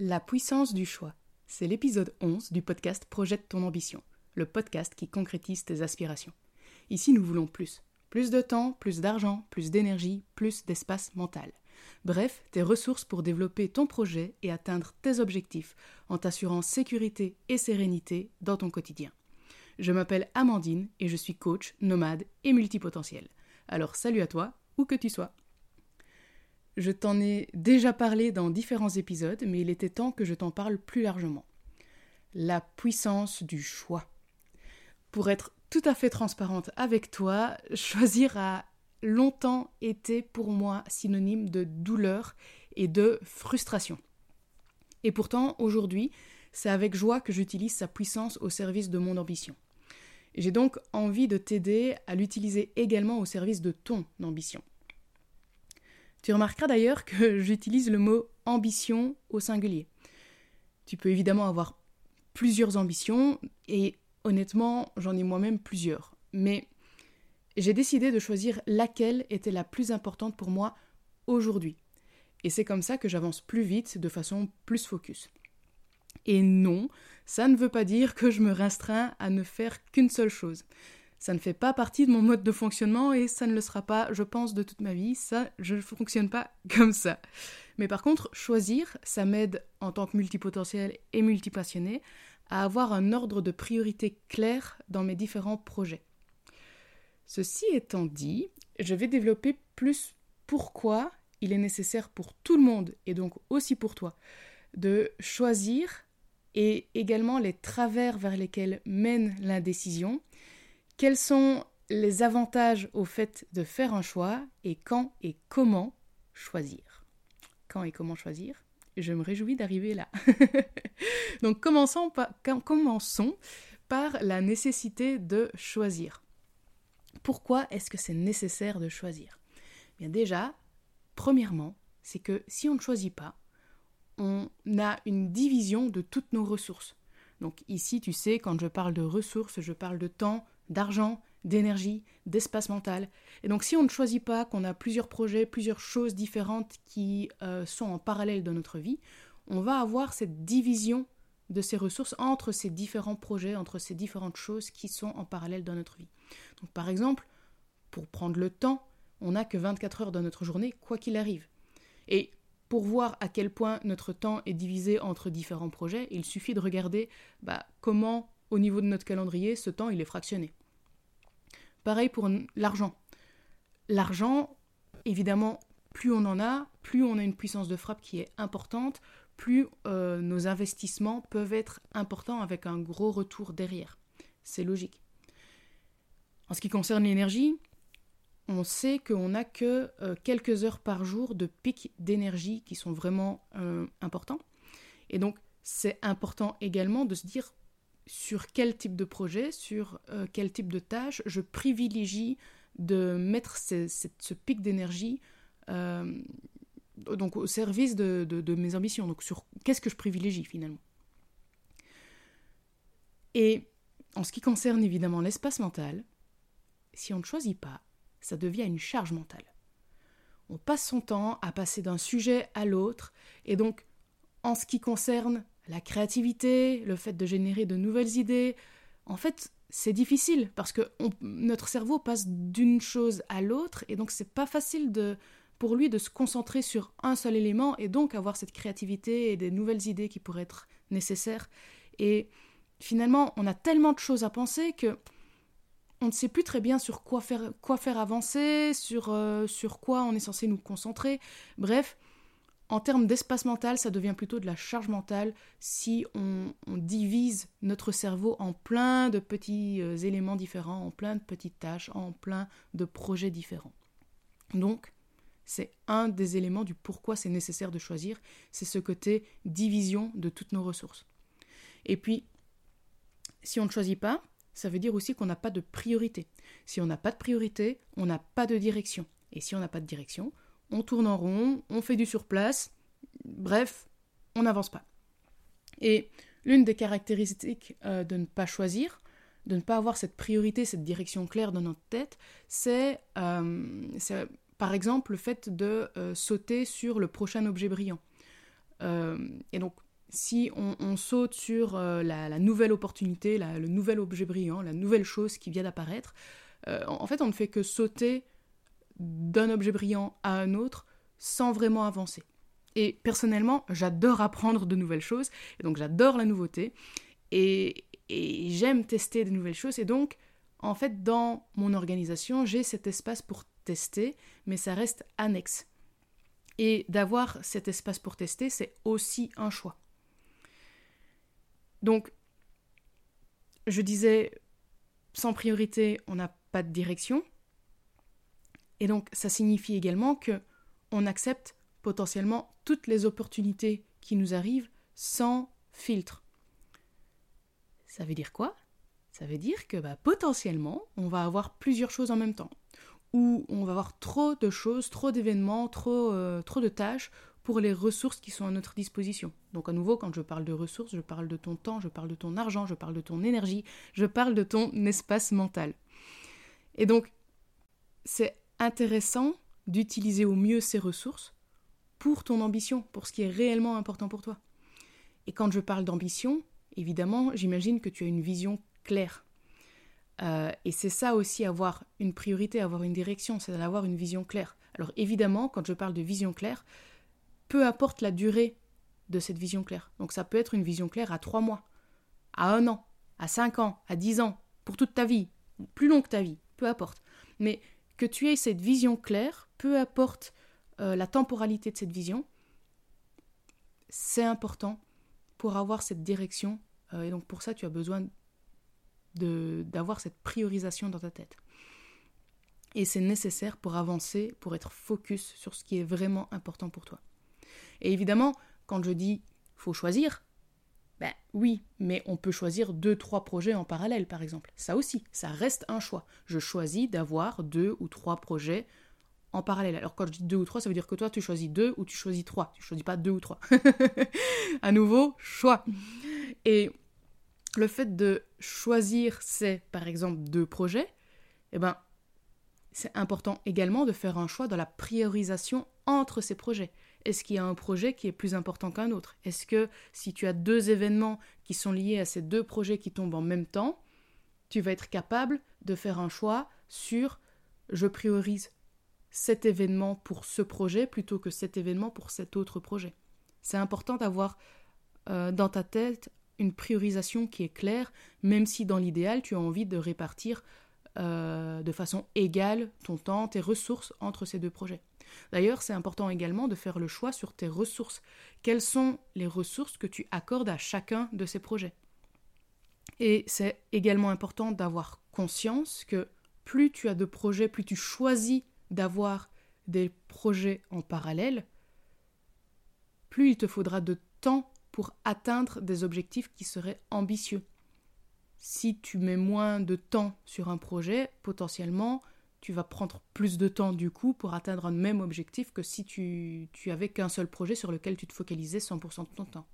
La puissance du choix. C'est l'épisode 11 du podcast Projette ton ambition, le podcast qui concrétise tes aspirations. Ici, nous voulons plus. Plus de temps, plus d'argent, plus d'énergie, plus d'espace mental. Bref, tes ressources pour développer ton projet et atteindre tes objectifs en t'assurant sécurité et sérénité dans ton quotidien. Je m'appelle Amandine et je suis coach, nomade et multipotentiel. Alors salut à toi, où que tu sois. Je t'en ai déjà parlé dans différents épisodes, mais il était temps que je t'en parle plus largement. La puissance du choix. Pour être tout à fait transparente avec toi, choisir a longtemps été pour moi synonyme de douleur et de frustration. Et pourtant, aujourd'hui, c'est avec joie que j'utilise sa puissance au service de mon ambition. J'ai donc envie de t'aider à l'utiliser également au service de ton ambition. Tu remarqueras d'ailleurs que j'utilise le mot ambition au singulier. Tu peux évidemment avoir plusieurs ambitions et honnêtement, j'en ai moi-même plusieurs. Mais j'ai décidé de choisir laquelle était la plus importante pour moi aujourd'hui. Et c'est comme ça que j'avance plus vite, de façon plus focus. Et non, ça ne veut pas dire que je me restreins à ne faire qu'une seule chose. Ça ne fait pas partie de mon mode de fonctionnement et ça ne le sera pas, je pense, de toute ma vie. Ça, je ne fonctionne pas comme ça. Mais par contre, choisir, ça m'aide en tant que multipotentiel et multipassionné à avoir un ordre de priorité clair dans mes différents projets. Ceci étant dit, je vais développer plus pourquoi il est nécessaire pour tout le monde et donc aussi pour toi de choisir et également les travers vers lesquels mène l'indécision quels sont les avantages au fait de faire un choix et quand et comment choisir? Quand et comment choisir? Je me réjouis d'arriver là. Donc commençons par, la nécessité de choisir. Pourquoi est-ce que c'est nécessaire de choisir? Bien déjà, premièrement, c'est que si on ne choisit pas, on a une division de toutes nos ressources. Donc ici, tu sais, quand je parle de ressources, je parle de temps, d'argent, d'énergie, d'espace mental. Et donc si on ne choisit pas qu'on a plusieurs projets, plusieurs choses différentes qui euh, sont en parallèle dans notre vie, on va avoir cette division de ces ressources entre ces différents projets, entre ces différentes choses qui sont en parallèle dans notre vie. Donc par exemple, pour prendre le temps, on n'a que 24 heures dans notre journée, quoi qu'il arrive. Et pour voir à quel point notre temps est divisé entre différents projets, il suffit de regarder bah, comment, au niveau de notre calendrier, ce temps il est fractionné. Pareil pour l'argent. L'argent, évidemment, plus on en a, plus on a une puissance de frappe qui est importante, plus euh, nos investissements peuvent être importants avec un gros retour derrière. C'est logique. En ce qui concerne l'énergie, on sait qu'on n'a que euh, quelques heures par jour de pics d'énergie qui sont vraiment euh, importants. Et donc, c'est important également de se dire sur quel type de projet, sur euh, quel type de tâche je privilégie de mettre ce, pic d'énergie euh, donc au service de, de, mes ambitions. Donc sur qu'est-ce que je privilégie finalement? Et en ce qui concerne évidemment l'espace mental, si on ne choisit pas, ça devient une charge mentale. On passe son temps à passer d'un sujet à l'autre, et donc en ce qui concerne la créativité, le fait de générer de nouvelles idées. En fait, c'est difficile parce que notre cerveau passe d'une chose à l'autre et donc c'est pas facile de, pour lui de se concentrer sur un seul élément et donc avoir cette créativité et des nouvelles idées qui pourraient être nécessaires. Et finalement, on a tellement de choses à penser que on ne sait plus très bien sur quoi faire, quoi faire avancer, sur, euh, sur quoi on est censé nous concentrer. Bref, en termes d'espace mental, ça devient plutôt de la charge mentale si on, divise notre cerveau en plein de petits euh, éléments différents, en plein de petites tâches, en plein de projets différents. Donc, c'est un des éléments du pourquoi c'est nécessaire de choisir, c'est ce côté division de toutes nos ressources. Et puis, si on ne choisit pas, ça veut dire aussi qu'on n'a pas de priorité. Si on n'a pas de priorité, on n'a pas de direction. Et si on n'a pas de direction, on tourne en rond, on fait du surplace, bref, on n'avance pas. Et l'une des caractéristiques euh, de ne pas choisir, de ne pas avoir cette priorité, cette direction claire dans notre tête, c'est euh, par exemple le fait de euh, sauter sur le prochain objet brillant. et donc, si on, saute sur la, nouvelle opportunité, le nouvel objet brillant, la nouvelle chose qui vient d'apparaître, en fait, on ne fait que sauter d'un objet brillant à un autre sans vraiment avancer. Et personnellement, j'adore apprendre de nouvelles choses, et donc j'adore la nouveauté, et, et j'aime tester de nouvelles choses, et donc, en fait, dans mon organisation, j'ai cet espace pour tester, mais ça reste annexe. Et d'avoir cet espace pour tester, c'est aussi un choix. Donc, je disais, sans priorité, on n'a pas de direction. Et donc, ça signifie également que on accepte potentiellement toutes les opportunités qui nous arrivent sans filtre. Ça veut dire quoi? Ça veut dire que bah, potentiellement, on va avoir plusieurs choses en même temps. Ou on va avoir trop de choses, trop d'événements, trop, euh, trop de tâches pour les ressources qui sont à notre disposition. Donc à nouveau, quand je parle de ressources, je parle de ton temps, je parle de ton argent, je parle de ton énergie, je parle de ton espace mental. Et donc, c'est intéressant d'utiliser au mieux ces ressources pour ton ambition, pour ce qui est réellement important pour toi. Et quand je parle d'ambition, évidemment, j'imagine que tu as une vision claire. Euh, et c'est ça aussi, avoir une priorité, avoir une direction, c'est d'avoir une vision claire. Alors évidemment, quand je parle de vision claire, peu importe la durée de cette vision claire. Donc ça peut être une vision claire à trois mois, à un an, à cinq ans, à dix ans, pour toute ta vie, plus long que ta vie, peu importe. Mais que tu aies cette vision claire, peu importe euh, la temporalité de cette vision, c'est important pour avoir cette direction. Euh, et donc pour ça, tu as besoin d'avoir cette priorisation dans ta tête. Et c'est nécessaire pour avancer, pour être focus sur ce qui est vraiment important pour toi. Et évidemment, quand je dis faut choisir, ben oui, mais on peut choisir deux, trois projets en parallèle, par exemple. Ça aussi, ça reste un choix. Je choisis d'avoir deux ou trois projets en parallèle. Alors quand je dis deux ou trois, ça veut dire que toi, tu choisis deux ou tu choisis trois. Tu choisis pas deux ou trois. à nouveau, choix. Et le fait de choisir ces, par exemple, deux projets, eh ben, c'est important également de faire un choix dans la priorisation entre ces projets. Est-ce qu'il y a un projet qui est plus important qu'un autre? Est-ce que si tu as deux événements qui sont liés à ces deux projets qui tombent en même temps, tu vas être capable de faire un choix sur je priorise cet événement pour ce projet plutôt que cet événement pour cet autre projet? C'est important d'avoir euh, dans ta tête une priorisation qui est claire, même si dans l'idéal tu as envie de répartir euh, de façon égale ton temps, tes ressources entre ces deux projets. D'ailleurs, c'est important également de faire le choix sur tes ressources. Quelles sont les ressources que tu accordes à chacun de ces projets? Et c'est également important d'avoir conscience que plus tu as de projets, plus tu choisis d'avoir des projets en parallèle, plus il te faudra de temps pour atteindre des objectifs qui seraient ambitieux. Si tu mets moins de temps sur un projet, potentiellement, tu vas prendre plus de temps du coup pour atteindre un même objectif que si tu, tu avais qu'un seul projet sur lequel tu te focalisais 100% de ton temps.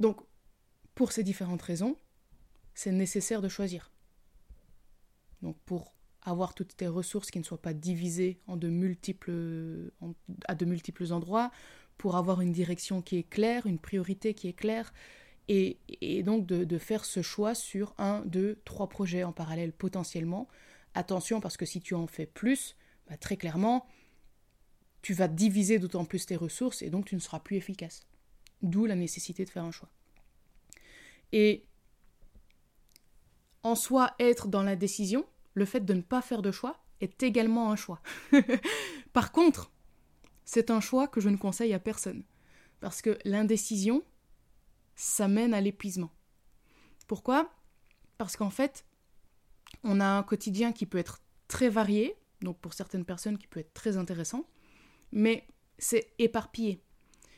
Donc, pour ces différentes raisons, c'est nécessaire de choisir. Donc, pour avoir toutes tes ressources qui ne soient pas divisées en de multiples, à de multiples endroits, pour avoir une direction qui est claire, une priorité qui est claire, et, donc de, de, faire ce choix sur un, deux, trois projets en parallèle potentiellement, Attention parce que si tu en fais plus, bah, très clairement, tu vas diviser d'autant plus tes ressources et donc tu ne seras plus efficace. D'où la nécessité de faire un choix. Et en soi, être dans la décision, le fait de ne pas faire de choix est également un choix. Par contre, c'est un choix que je ne conseille à personne. Parce que l'indécision, ça mène à l'épuisement. Pourquoi? Parce qu'en fait, on a un quotidien qui peut être très varié, donc pour certaines personnes qui peut être très intéressant, mais c'est éparpillé.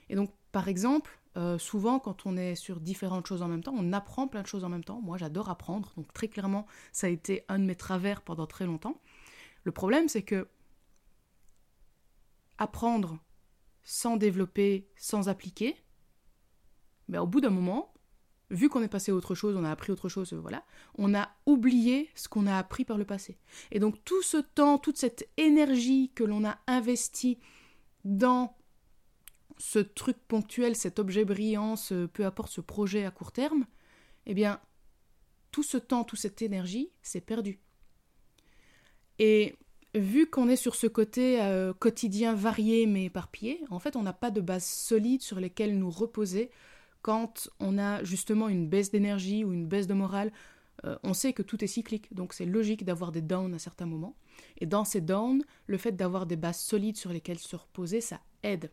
Et donc, par exemple, euh, souvent quand on est sur différentes choses en même temps, on apprend plein de choses en même temps. Moi, j'adore apprendre, donc très clairement, ça a été un de mes travers pendant très longtemps. Le problème, c'est que apprendre sans développer, sans appliquer, ben, au bout d'un moment, vu qu'on est passé à autre chose, on a appris autre chose, voilà, on a oublié ce qu'on a appris par le passé. Et donc tout ce temps, toute cette énergie que l'on a investie dans ce truc ponctuel, cet objet brillant, ce, peu importe ce projet à court terme, eh bien, tout ce temps, toute cette énergie, c'est perdu. Et vu qu'on est sur ce côté euh, quotidien varié mais éparpillé, en fait, on n'a pas de base solide sur lesquelles nous reposer quand on a justement une baisse d'énergie ou une baisse de morale. Euh, on sait que tout est cyclique, donc c'est logique d'avoir des downs à certains moments. Et dans ces downs, le fait d'avoir des bases solides sur lesquelles se reposer, ça aide.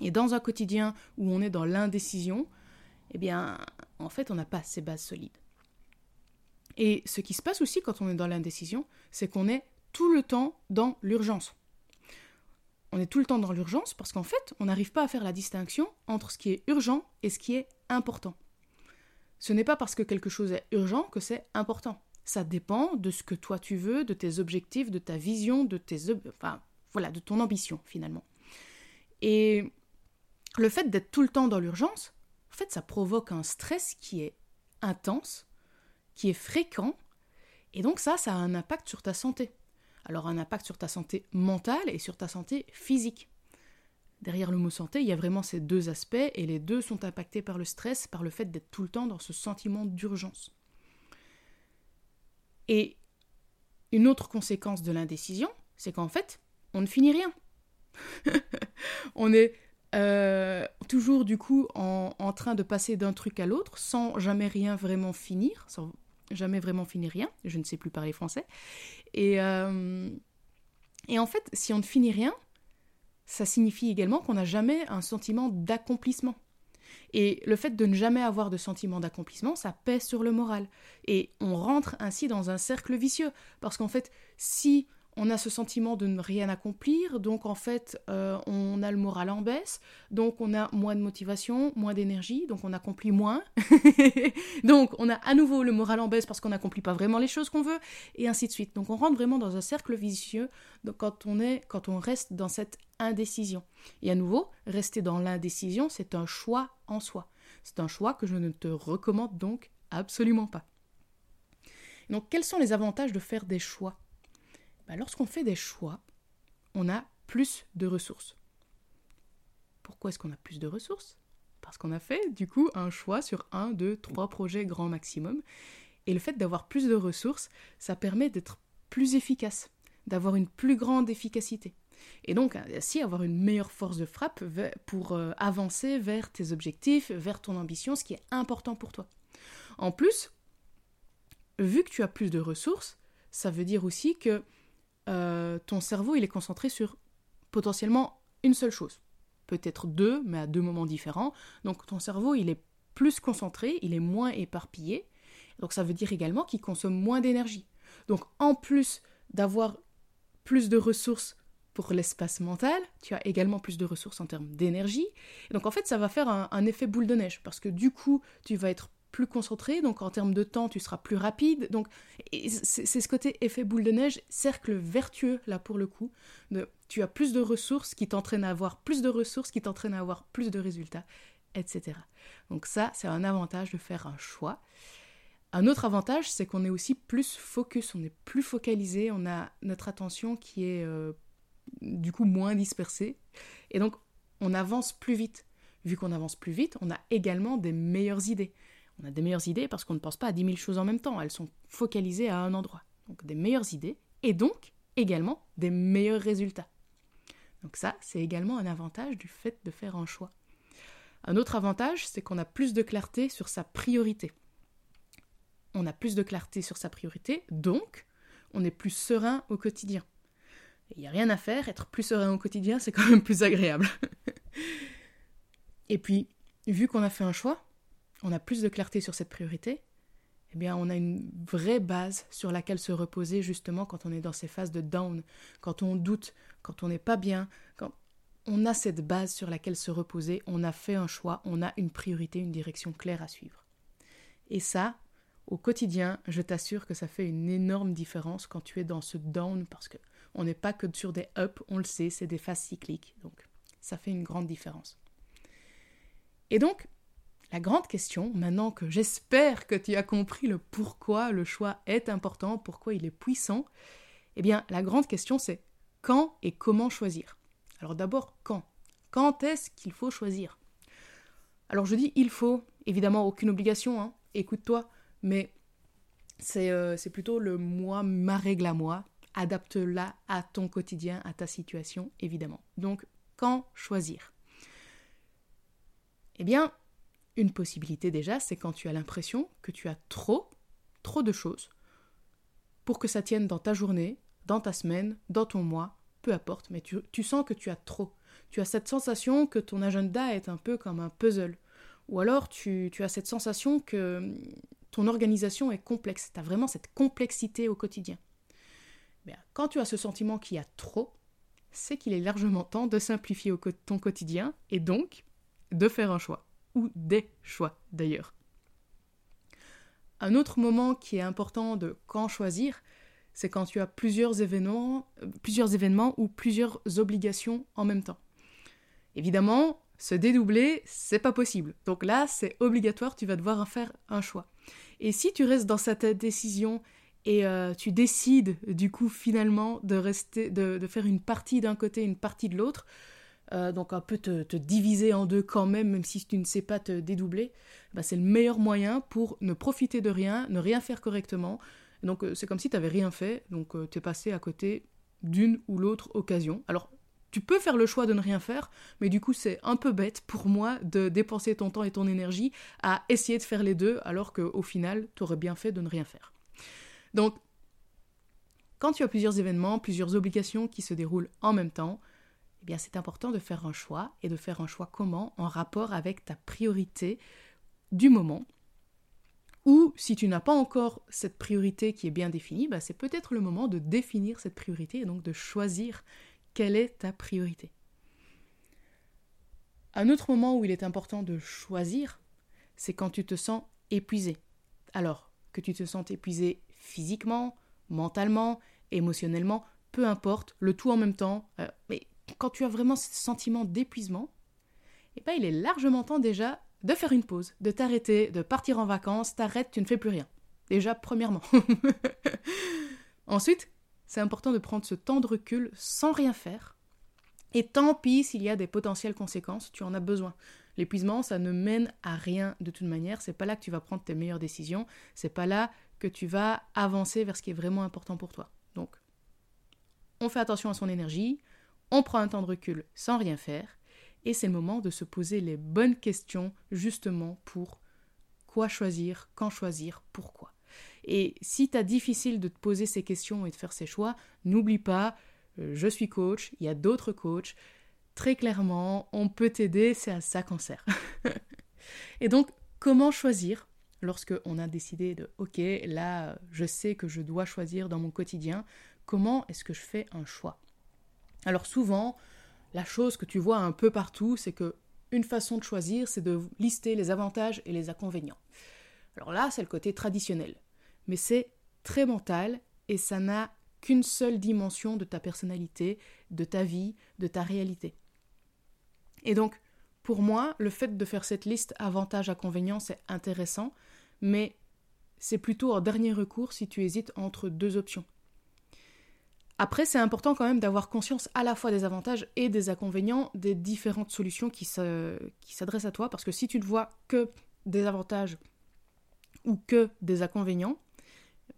Et dans un quotidien où on est dans l'indécision, eh bien, en fait, on n'a pas ces bases solides. Et ce qui se passe aussi quand on est dans l'indécision, c'est qu'on est tout le temps dans l'urgence. On est tout le temps dans l'urgence parce qu'en fait, on n'arrive pas à faire la distinction entre ce qui est urgent et ce qui est important. Ce n'est pas parce que quelque chose est urgent que c'est important. Ça dépend de ce que toi tu veux, de tes objectifs, de ta vision, de tes enfin voilà, de ton ambition finalement. Et le fait d'être tout le temps dans l'urgence, en fait, ça provoque un stress qui est intense, qui est fréquent, et donc ça, ça a un impact sur ta santé. Alors un impact sur ta santé mentale et sur ta santé physique. Derrière le mot santé, il y a vraiment ces deux aspects, et les deux sont impactés par le stress, par le fait d'être tout le temps dans ce sentiment d'urgence. Et une autre conséquence de l'indécision, c'est qu'en fait, on ne finit rien. on est euh, toujours du coup en, train de passer d'un truc à l'autre sans jamais rien vraiment finir, sans jamais vraiment finir rien. Je ne sais plus parler français. Et, euh, et en fait, si on ne finit rien, ça signifie également qu'on n'a jamais un sentiment d'accomplissement. Et le fait de ne jamais avoir de sentiment d'accomplissement, ça pèse sur le moral. Et on rentre ainsi dans un cercle vicieux. Parce qu'en fait, si on a ce sentiment de ne rien accomplir, donc en fait euh, on a le moral en baisse, donc on a moins de motivation, moins d'énergie, donc on accomplit moins, donc on a à nouveau le moral en baisse parce qu'on n'accomplit pas vraiment les choses qu'on veut, et ainsi de suite. Donc on rentre vraiment dans un cercle vicieux quand on est, quand on reste dans cette indécision. Et à nouveau, rester dans l'indécision, c'est un choix en soi. C'est un choix que je ne te recommande donc absolument pas. Donc quels sont les avantages de faire des choix? Bah, lorsqu'on fait des choix, on a plus de ressources. Pourquoi est-ce qu'on a plus de ressources? Parce qu'on a fait du coup un choix sur un, deux, trois projets grand maximum. Et le fait d'avoir plus de ressources, ça permet d'être plus efficace, d'avoir une plus grande efficacité. Et donc ainsi avoir une meilleure force de frappe pour euh, avancer vers tes objectifs, vers ton ambition, ce qui est important pour toi. En plus, vu que tu as plus de ressources, ça veut dire aussi que euh, ton cerveau il est concentré sur potentiellement une seule chose. Peut-être deux, mais à deux moments différents. Donc ton cerveau il est plus concentré, il est moins éparpillé. Donc ça veut dire également qu'il consomme moins d'énergie. Donc en plus d'avoir plus de ressources pour l'espace mental, tu as également plus de ressources en termes d'énergie. Donc en fait, ça va faire un, un, effet boule de neige, parce que du coup, tu vas être plus concentré, donc en termes de temps, tu seras plus rapide. Donc c'est ce côté effet boule de neige, cercle vertueux là pour le coup. De, tu as plus de ressources qui t'entraînent à avoir plus de ressources, qui t'entraînent à avoir plus de résultats, etc. Donc ça, c'est un avantage de faire un choix. Un autre avantage, c'est qu'on est aussi plus focus, on est plus focalisé, on a notre attention qui est euh, du coup moins dispersée, et donc on avance plus vite. Vu qu'on avance plus vite, on a également des meilleures idées. On a des meilleures idées parce qu'on ne pense pas à 10 000 choses en même temps, elles sont focalisées à un endroit. Donc des meilleures idées et donc également des meilleurs résultats. Donc ça, c'est également un avantage du fait de faire un choix. Un autre avantage, c'est qu'on a plus de clarté sur sa priorité. On a plus de clarté sur sa priorité, donc on est plus serein au quotidien. Il n'y a rien à faire, être plus serein au quotidien, c'est quand même plus agréable. Et puis, vu qu'on a fait un choix, on a plus de clarté sur cette priorité, eh bien, on a une vraie base sur laquelle se reposer justement quand on est dans ces phases de down, quand on doute, quand on n'est pas bien, quand on a cette base sur laquelle se reposer, on a fait un choix, on a une priorité, une direction claire à suivre. Et ça, au quotidien, je t'assure que ça fait une énorme différence quand tu es dans ce down parce que on n'est pas que sur des ups, on le sait, c'est des phases cycliques, donc ça fait une grande différence. Et donc, la grande question, maintenant que j'espère que tu as compris le pourquoi le choix est important, pourquoi il est puissant, eh bien la grande question c'est quand et comment choisir. Alors d'abord quand Quand est-ce qu'il faut choisir? Alors je dis il faut, évidemment aucune obligation, hein. écoute-toi, mais euh, c'est plutôt le moi, ma règle à moi. Adapte-la à ton quotidien, à ta situation, évidemment. Donc, quand choisir? Eh bien, une possibilité déjà, c'est quand tu as l'impression que tu as trop, trop de choses pour que ça tienne dans ta journée, dans ta semaine, dans ton mois, peu importe, mais tu, sens que tu as trop. Tu as cette sensation que ton agenda est un peu comme un puzzle. Ou alors tu, as cette sensation que ton organisation est complexe. Tu as vraiment cette complexité au quotidien. Quand tu as ce sentiment qu'il y a trop, c'est qu'il est largement temps de simplifier ton quotidien et donc de faire un choix, ou des choix d'ailleurs. Un autre moment qui est important de quand choisir, c'est quand tu as plusieurs événements, euh, plusieurs événements ou plusieurs obligations en même temps. Évidemment, se dédoubler, c'est pas possible. Donc là, c'est obligatoire, tu vas devoir faire un choix. Et si tu restes dans cette décision et euh, tu décides du coup finalement de rester, de, faire une partie d'un côté, une partie de l'autre, euh, donc un peu te, diviser en deux quand même, même si tu ne sais pas te dédoubler, bah, c'est le meilleur moyen pour ne profiter de rien, ne rien faire correctement. Donc euh, c'est comme si tu n'avais rien fait, donc tu es passé à côté d'une ou l'autre occasion. Alors tu peux faire le choix de ne rien faire, mais du coup c'est un peu bête pour moi de dépenser ton temps et ton énergie à essayer de faire les deux alors qu'au final tu aurais bien fait de ne rien faire. Donc quand tu as plusieurs événements, plusieurs obligations qui se déroulent en même temps, eh bien c'est important de faire un choix et de faire un choix comment en rapport avec ta priorité du moment. Ou si tu n'as pas encore cette priorité qui est bien définie, bah, c'est peut-être le moment de définir cette priorité et donc de choisir quelle est ta priorité Un autre moment où il est important de choisir, c'est quand tu te sens épuisé. Alors, que tu te sens épuisé physiquement, mentalement, émotionnellement, peu importe, le tout en même temps, euh, mais quand tu as vraiment ce sentiment d'épuisement, eh ben, il est largement temps déjà de faire une pause, de t'arrêter, de partir en vacances, t'arrêtes, tu ne fais plus rien. Déjà, premièrement. Ensuite, c'est important de prendre ce temps de recul sans rien faire. Et tant pis s'il y a des potentielles conséquences, tu en as besoin. L'épuisement, ça ne mène à rien de toute manière. C'est pas là que tu vas prendre tes meilleures décisions. C'est pas là que tu vas avancer vers ce qui est vraiment important pour toi. Donc, on fait attention à son énergie, on prend un temps de recul sans rien faire, et c'est le moment de se poser les bonnes questions justement pour quoi choisir, quand choisir, pourquoi. Et si tu as difficile de te poser ces questions et de faire ces choix, n'oublie pas, euh, je suis coach, il y a d'autres coachs. Très clairement, on peut t'aider, c'est à ça qu'on sert. et donc, comment choisir lorsque on a décidé de OK, là, je sais que je dois choisir dans mon quotidien, comment est-ce que je fais un choix? Alors souvent, la chose que tu vois un peu partout, c'est que une façon de choisir, c'est de lister les avantages et les inconvénients. Alors là, c'est le côté traditionnel mais c'est très mental et ça n'a qu'une seule dimension de ta personnalité, de ta vie, de ta réalité. Et donc, pour moi, le fait de faire cette liste avantages-inconvénients, c'est intéressant, mais c'est plutôt en dernier recours si tu hésites entre deux options. Après, c'est important quand même d'avoir conscience à la fois des avantages et des inconvénients des différentes solutions qui s'adressent à toi, parce que si tu ne vois que des avantages ou que des inconvénients,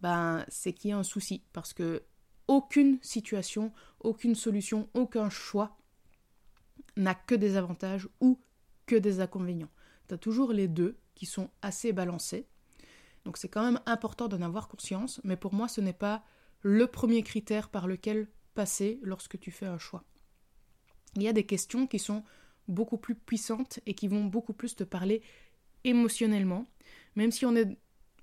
ben, c'est qu'il y a un souci. Parce que aucune situation, aucune solution, aucun choix n'a que des avantages ou que des inconvénients. Tu as toujours les deux qui sont assez balancés. Donc c'est quand même important d'en avoir conscience, mais pour moi ce n'est pas le premier critère par lequel passer lorsque tu fais un choix. Il y a des questions qui sont beaucoup plus puissantes et qui vont beaucoup plus te parler émotionnellement, même si on est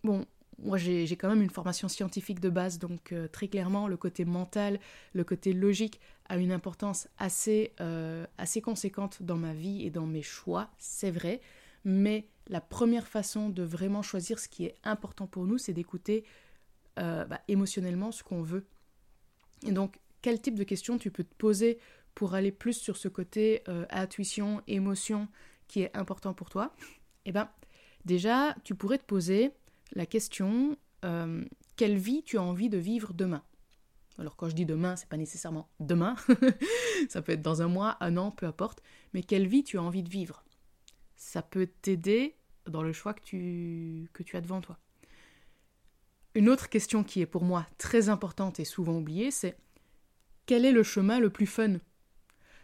bon, moi j'ai quand même une formation scientifique de base, donc euh, très clairement le côté mental, le côté logique a une importance assez, euh, assez conséquente dans ma vie et dans mes choix, c'est vrai, mais la première façon de vraiment choisir ce qui est important pour nous, c'est d'écouter euh, bah, émotionnellement ce qu'on veut. Et donc, quel type de questions tu peux te poser pour aller plus sur ce côté intuition, émotion qui est important pour toi? Eh bien, déjà, tu pourrais te poser la question euh, quelle vie tu as envie de vivre demain? Alors quand je dis demain, c'est pas nécessairement demain, ça peut être dans un mois, un an, peu importe, mais quelle vie tu as envie de vivre? Ça peut t'aider dans le choix que tu, que tu as devant toi. Une autre question qui est pour moi très importante et souvent oubliée, c'est quel est le chemin le plus fun?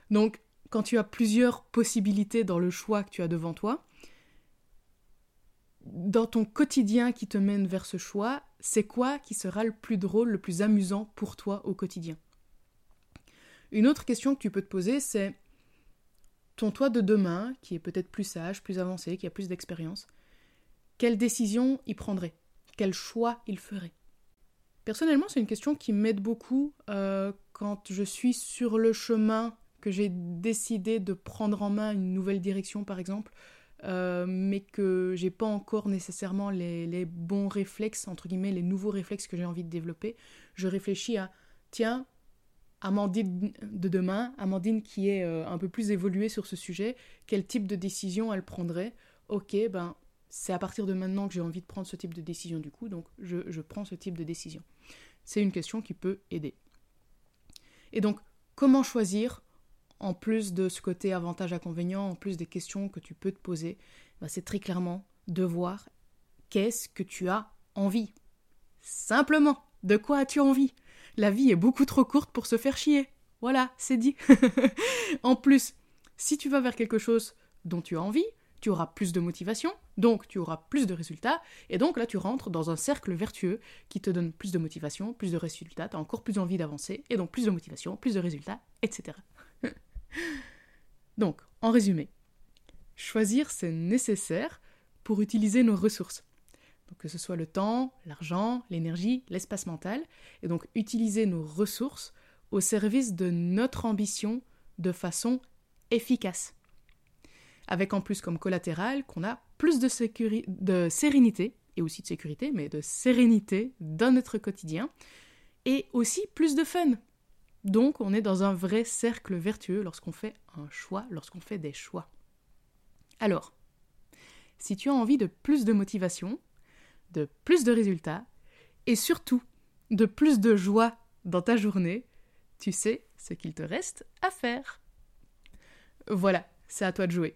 Donc, quand tu as plusieurs possibilités dans le choix que tu as devant toi, dans ton quotidien qui te mène vers ce choix, c'est quoi qui sera le plus drôle, le plus amusant pour toi au quotidien? Une autre question que tu peux te poser, c'est ton toi de demain, qui est peut-être plus sage, plus avancé, qui a plus d'expérience, quelle décision il prendrait Quel choix il ferait. Personnellement, c'est une question qui m'aide beaucoup euh, quand je suis sur le chemin, que j'ai décidé de prendre en main une nouvelle direction, par exemple, euh, mais que j'ai pas encore nécessairement les, bons réflexes, entre guillemets, les nouveaux réflexes que j'ai envie de développer, je réfléchis à, tiens, Amandine de demain, Amandine qui est euh, un peu plus évoluée sur ce sujet, quel type de décision elle prendrait? Ok, ben c'est à partir de maintenant que j'ai envie de prendre ce type de décision du coup, donc je, je prends ce type de décision. C'est une question qui peut aider. Et donc, comment choisir en plus de ce côté avantage-inconvénient, en plus des questions que tu peux te poser, bah, c'est très clairement de voir qu'est-ce que tu as envie. Simplement, de quoi as-tu envie? La vie est beaucoup trop courte pour se faire chier. Voilà, c'est dit. en plus, si tu vas vers quelque chose dont tu as envie, tu auras plus de motivation, donc tu auras plus de résultats, et donc là tu rentres dans un cercle vertueux qui te donne plus de motivation, plus de résultats, tu as encore plus envie d'avancer, et donc plus de motivation, plus de résultats, etc. Donc, en résumé, choisir c'est nécessaire pour utiliser nos ressources. Que ce soit le temps, l'argent, l'énergie, l'espace mental, et donc utiliser nos ressources au service de notre ambition de façon efficace. Avec en plus comme collatéral qu'on a plus de, de sérénité, et aussi de sécurité, mais de sérénité dans notre quotidien, et aussi plus de fun, donc on est dans un vrai cercle vertueux lorsqu'on fait un choix, lorsqu'on fait des choix. Alors, si tu as envie de plus de motivation, de plus de résultats, et surtout de plus de joie dans ta journée, tu sais ce qu'il te reste à faire. Voilà, c'est à toi de jouer.